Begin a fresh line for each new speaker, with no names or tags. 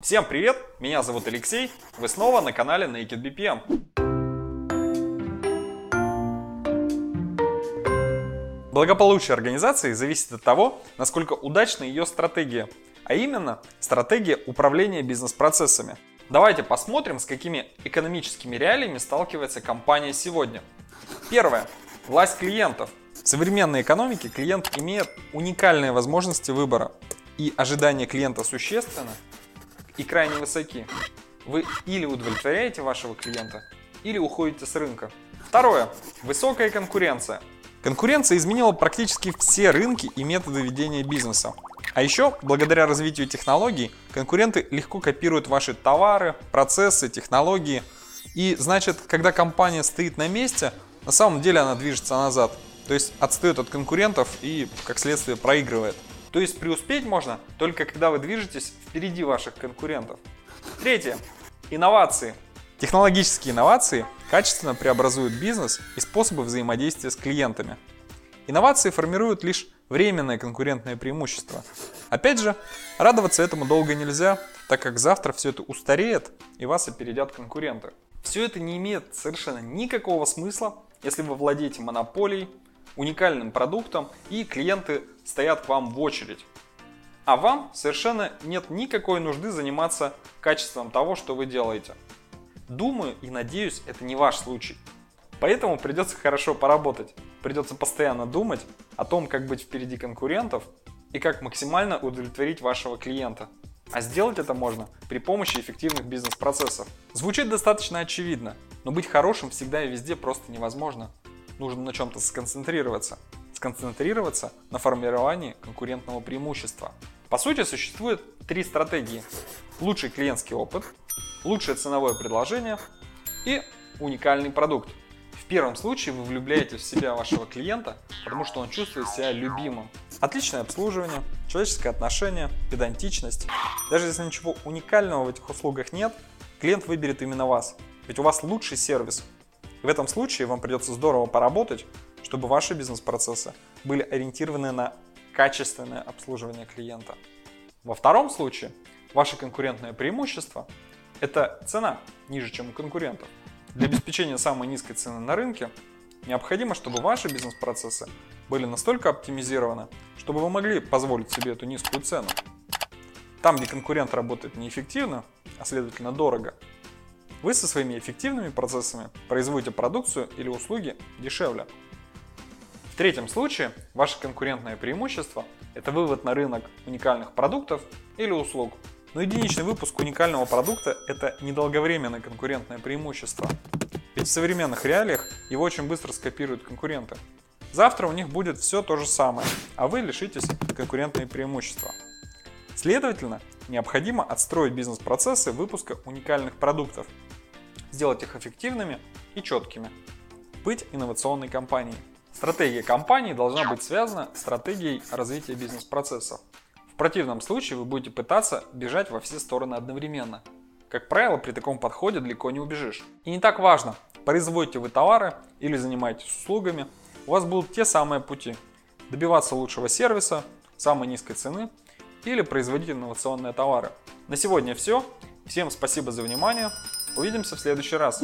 Всем привет! Меня зовут Алексей. Вы снова на канале Naked BPM. Благополучие организации зависит от того, насколько удачна ее стратегия, а именно стратегия управления бизнес-процессами. Давайте посмотрим, с какими экономическими реалиями сталкивается компания сегодня. Первое. Власть клиентов. В современной экономике клиент имеет уникальные возможности выбора, и ожидания клиента существенно и крайне высоки. Вы или удовлетворяете вашего клиента, или уходите с рынка. Второе. Высокая конкуренция. Конкуренция изменила практически все рынки и методы ведения бизнеса. А еще, благодаря развитию технологий, конкуренты легко копируют ваши товары, процессы, технологии. И значит, когда компания стоит на месте, на самом деле она движется назад. То есть отстает от конкурентов и, как следствие, проигрывает. То есть преуспеть можно только когда вы движетесь впереди ваших конкурентов. Третье. Инновации. Технологические инновации качественно преобразуют бизнес и способы взаимодействия с клиентами. Инновации формируют лишь временное конкурентное преимущество. Опять же, радоваться этому долго нельзя, так как завтра все это устареет и вас опередят конкуренты. Все это не имеет совершенно никакого смысла, если вы владеете монополией, уникальным продуктом и клиенты стоят к вам в очередь. А вам совершенно нет никакой нужды заниматься качеством того, что вы делаете. Думаю и надеюсь, это не ваш случай. Поэтому придется хорошо поработать. Придется постоянно думать о том, как быть впереди конкурентов и как максимально удовлетворить вашего клиента. А сделать это можно при помощи эффективных бизнес-процессов. Звучит достаточно очевидно, но быть хорошим всегда и везде просто невозможно. Нужно на чем-то сконцентрироваться. Сконцентрироваться на формировании конкурентного преимущества. По сути, существует три стратегии. Лучший клиентский опыт, лучшее ценовое предложение и уникальный продукт. В первом случае вы влюбляете в себя вашего клиента, потому что он чувствует себя любимым. Отличное обслуживание, человеческое отношение, педантичность. Даже если ничего уникального в этих услугах нет, клиент выберет именно вас. Ведь у вас лучший сервис. В этом случае вам придется здорово поработать, чтобы ваши бизнес-процессы были ориентированы на качественное обслуживание клиента. Во втором случае ваше конкурентное преимущество – это цена ниже, чем у конкурентов. Для обеспечения самой низкой цены на рынке необходимо, чтобы ваши бизнес-процессы были настолько оптимизированы, чтобы вы могли позволить себе эту низкую цену. Там, где конкурент работает неэффективно, а следовательно дорого, вы со своими эффективными процессами производите продукцию или услуги дешевле. В третьем случае ваше конкурентное преимущество – это вывод на рынок уникальных продуктов или услуг – но единичный выпуск уникального продукта – это недолговременное конкурентное преимущество. Ведь в современных реалиях его очень быстро скопируют конкуренты. Завтра у них будет все то же самое, а вы лишитесь конкурентные преимущества. Следовательно, необходимо отстроить бизнес-процессы выпуска уникальных продуктов, сделать их эффективными и четкими, быть инновационной компанией. Стратегия компании должна быть связана с стратегией развития бизнес-процессов противном случае вы будете пытаться бежать во все стороны одновременно. Как правило, при таком подходе далеко не убежишь. И не так важно, производите вы товары или занимаетесь услугами, у вас будут те самые пути. Добиваться лучшего сервиса, самой низкой цены или производить инновационные товары. На сегодня все. Всем спасибо за внимание. Увидимся в следующий раз.